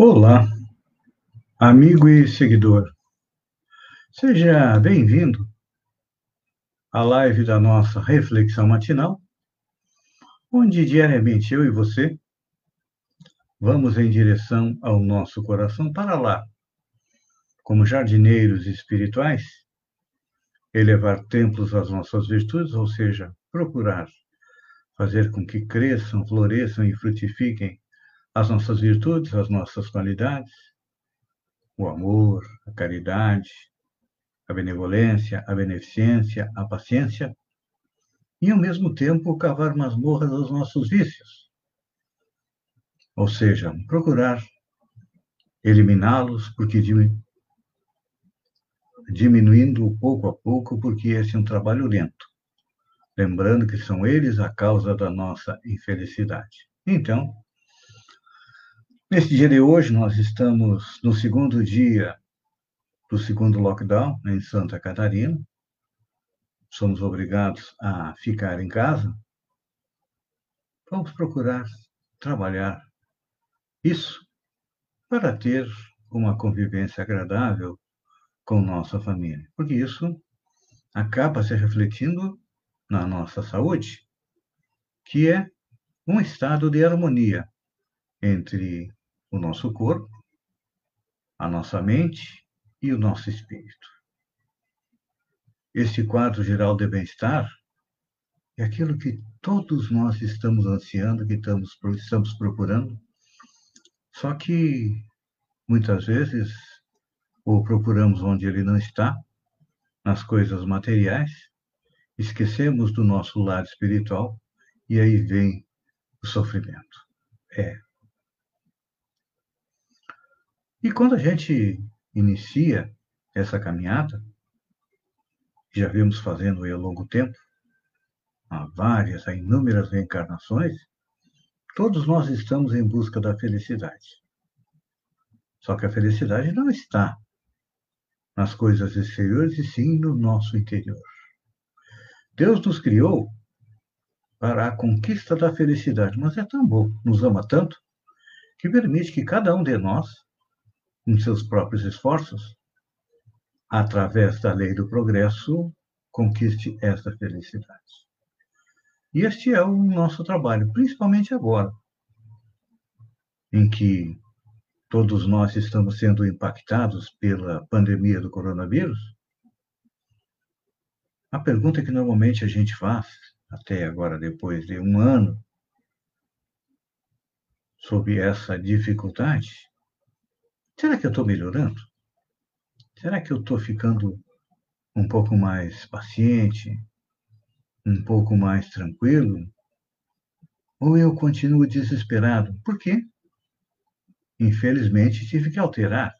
Olá, amigo e seguidor. Seja bem-vindo à live da nossa reflexão matinal, onde diariamente eu e você vamos em direção ao nosso coração para lá, como jardineiros espirituais, elevar templos às nossas virtudes, ou seja, procurar fazer com que cresçam, floresçam e frutifiquem as nossas virtudes, as nossas qualidades, o amor, a caridade, a benevolência, a beneficência, a paciência, e ao mesmo tempo cavar masmorras aos nossos vícios. Ou seja, procurar eliminá-los, porque diminuindo pouco a pouco, porque esse é um trabalho lento. Lembrando que são eles a causa da nossa infelicidade. Então, Nesse dia de hoje, nós estamos no segundo dia do segundo lockdown em Santa Catarina. Somos obrigados a ficar em casa. Vamos procurar trabalhar isso para ter uma convivência agradável com nossa família, porque isso acaba se refletindo na nossa saúde, que é um estado de harmonia entre o nosso corpo, a nossa mente e o nosso espírito. Este quadro geral de bem-estar é aquilo que todos nós estamos ansiando, que estamos, estamos procurando, só que muitas vezes ou procuramos onde ele não está, nas coisas materiais, esquecemos do nosso lado espiritual e aí vem o sofrimento. É, e quando a gente inicia essa caminhada, já vimos fazendo ao longo tempo, há várias, há inúmeras reencarnações, todos nós estamos em busca da felicidade. Só que a felicidade não está nas coisas exteriores, e sim no nosso interior. Deus nos criou para a conquista da felicidade, mas é tão bom, nos ama tanto, que permite que cada um de nós com seus próprios esforços, através da lei do progresso, conquiste essa felicidade. E este é o nosso trabalho, principalmente agora, em que todos nós estamos sendo impactados pela pandemia do coronavírus. A pergunta que normalmente a gente faz, até agora, depois de um ano, sobre essa dificuldade, Será que eu estou melhorando? Será que eu estou ficando um pouco mais paciente? Um pouco mais tranquilo? Ou eu continuo desesperado? Por quê? Infelizmente, tive que alterar,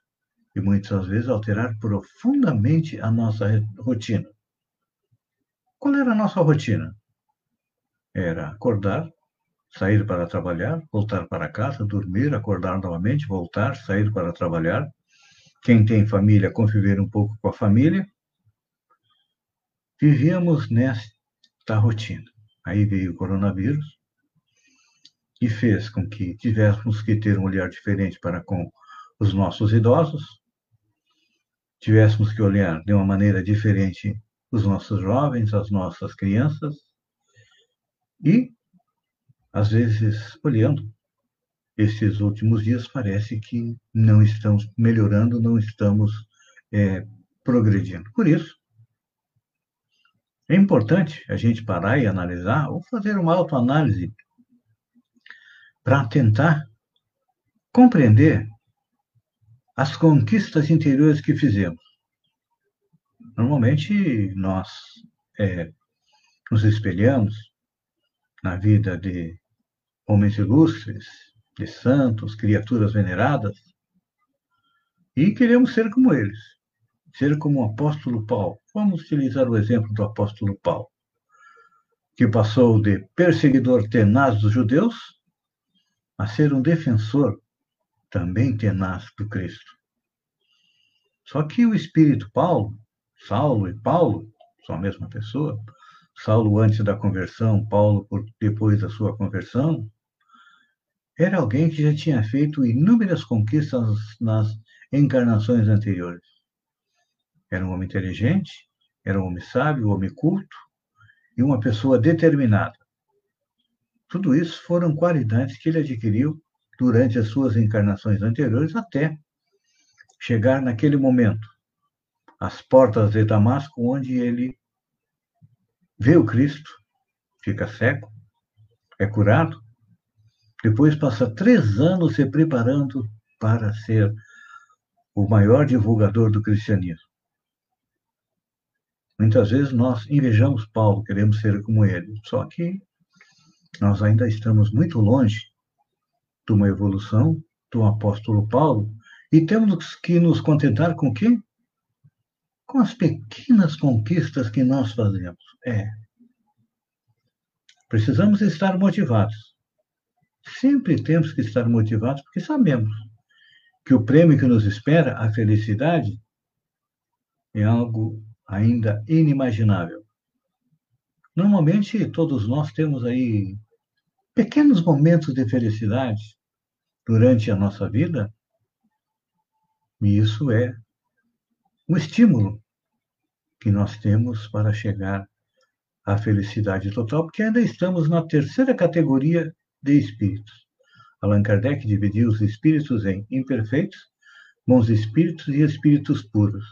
e muitas vezes alterar profundamente a nossa rotina. Qual era a nossa rotina? Era acordar, sair para trabalhar, voltar para casa, dormir, acordar novamente, voltar, sair para trabalhar. Quem tem família, conviver um pouco com a família. Vivíamos nesta rotina. Aí veio o coronavírus e fez com que tivéssemos que ter um olhar diferente para com os nossos idosos, tivéssemos que olhar de uma maneira diferente os nossos jovens, as nossas crianças, e às vezes, olhando esses últimos dias, parece que não estamos melhorando, não estamos é, progredindo. Por isso, é importante a gente parar e analisar, ou fazer uma autoanálise, para tentar compreender as conquistas interiores que fizemos. Normalmente, nós é, nos espelhamos na vida de homens ilustres, de santos, criaturas veneradas, e queremos ser como eles, ser como o apóstolo Paulo. Vamos utilizar o exemplo do apóstolo Paulo, que passou de perseguidor tenaz dos judeus a ser um defensor também tenaz do Cristo. Só que o espírito Paulo, Saulo e Paulo, são a mesma pessoa, Saulo antes da conversão, Paulo depois da sua conversão, era alguém que já tinha feito inúmeras conquistas nas encarnações anteriores. Era um homem inteligente, era um homem sábio, um homem culto e uma pessoa determinada. Tudo isso foram qualidades que ele adquiriu durante as suas encarnações anteriores até chegar naquele momento, às portas de Damasco, onde ele vê o Cristo, fica cego, é curado, depois passa três anos se preparando para ser o maior divulgador do cristianismo. Muitas vezes nós invejamos Paulo, queremos ser como ele, só que nós ainda estamos muito longe de uma evolução do apóstolo Paulo e temos que nos contentar com o quê? Com as pequenas conquistas que nós fazemos. É. Precisamos estar motivados. Sempre temos que estar motivados porque sabemos que o prêmio que nos espera, a felicidade, é algo ainda inimaginável. Normalmente, todos nós temos aí pequenos momentos de felicidade durante a nossa vida, e isso é um estímulo que nós temos para chegar à felicidade total, porque ainda estamos na terceira categoria de espíritos. Allan Kardec dividiu os espíritos em imperfeitos, bons espíritos e espíritos puros.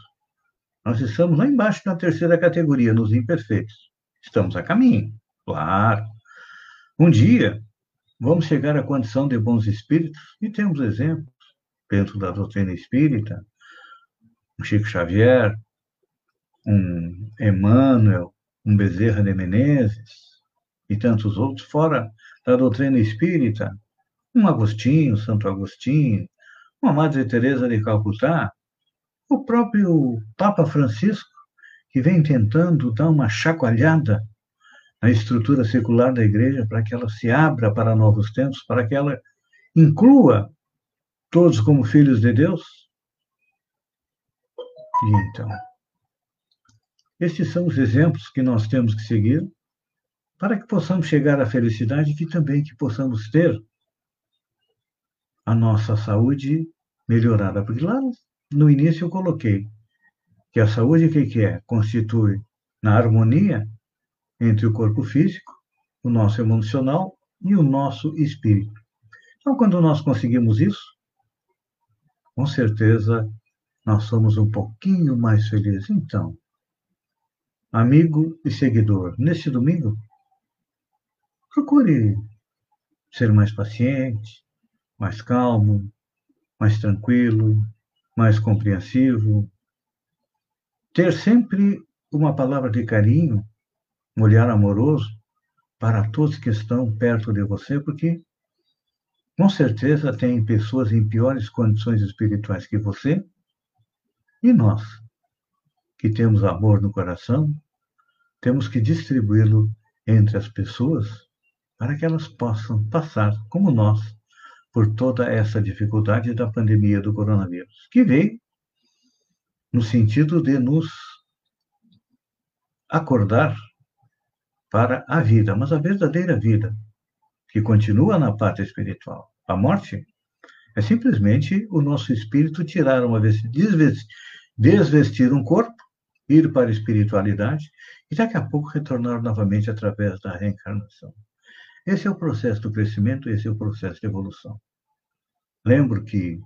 Nós estamos lá embaixo na terceira categoria, nos imperfeitos. Estamos a caminho, claro. Um dia, vamos chegar à condição de bons espíritos, e temos exemplos dentro da doutrina espírita, um Chico Xavier, um Emmanuel, um Bezerra de Menezes, e tantos outros, fora da doutrina espírita, um Agostinho, Santo Agostinho, uma Madre Teresa de Calcutá, o próprio Papa Francisco, que vem tentando dar uma chacoalhada na estrutura secular da igreja para que ela se abra para novos tempos, para que ela inclua todos como filhos de Deus? E então, estes são os exemplos que nós temos que seguir para que possamos chegar à felicidade e também que possamos ter a nossa saúde melhorada. Porque lá no início eu coloquei que a saúde o que, que é? Constitui na harmonia entre o corpo físico, o nosso emocional e o nosso espírito. Então, quando nós conseguimos isso, com certeza nós somos um pouquinho mais felizes. Então, amigo e seguidor, neste domingo, procure ser mais paciente, mais calmo, mais tranquilo, mais compreensivo, ter sempre uma palavra de carinho, um olhar amoroso para todos que estão perto de você, porque com certeza tem pessoas em piores condições espirituais que você e nós, que temos amor no coração, temos que distribuí-lo entre as pessoas para que elas possam passar, como nós, por toda essa dificuldade da pandemia do coronavírus, que veio no sentido de nos acordar para a vida, mas a verdadeira vida, que continua na parte espiritual. A morte é simplesmente o nosso espírito tirar uma vez, desvestir, desvestir um corpo, ir para a espiritualidade e daqui a pouco retornar novamente através da reencarnação. Esse é o processo do crescimento, esse é o processo de evolução. Lembro que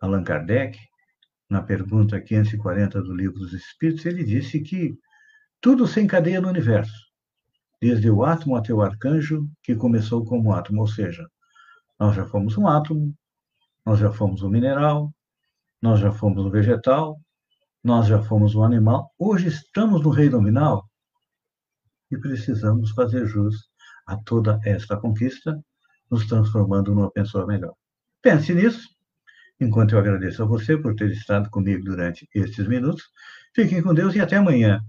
Allan Kardec na pergunta 540 do Livro dos Espíritos, ele disse que tudo se encadeia no universo, desde o átomo até o arcanjo, que começou como átomo, ou seja, nós já fomos um átomo, nós já fomos um mineral, nós já fomos um vegetal, nós já fomos um animal, hoje estamos no reino nominal e precisamos fazer jus a toda esta conquista, nos transformando numa pessoa melhor. Pense nisso Enquanto eu agradeço a você por ter estado comigo durante estes minutos, fiquem com Deus e até amanhã,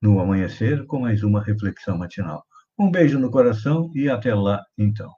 no amanhecer, com mais uma reflexão matinal. Um beijo no coração e até lá, então.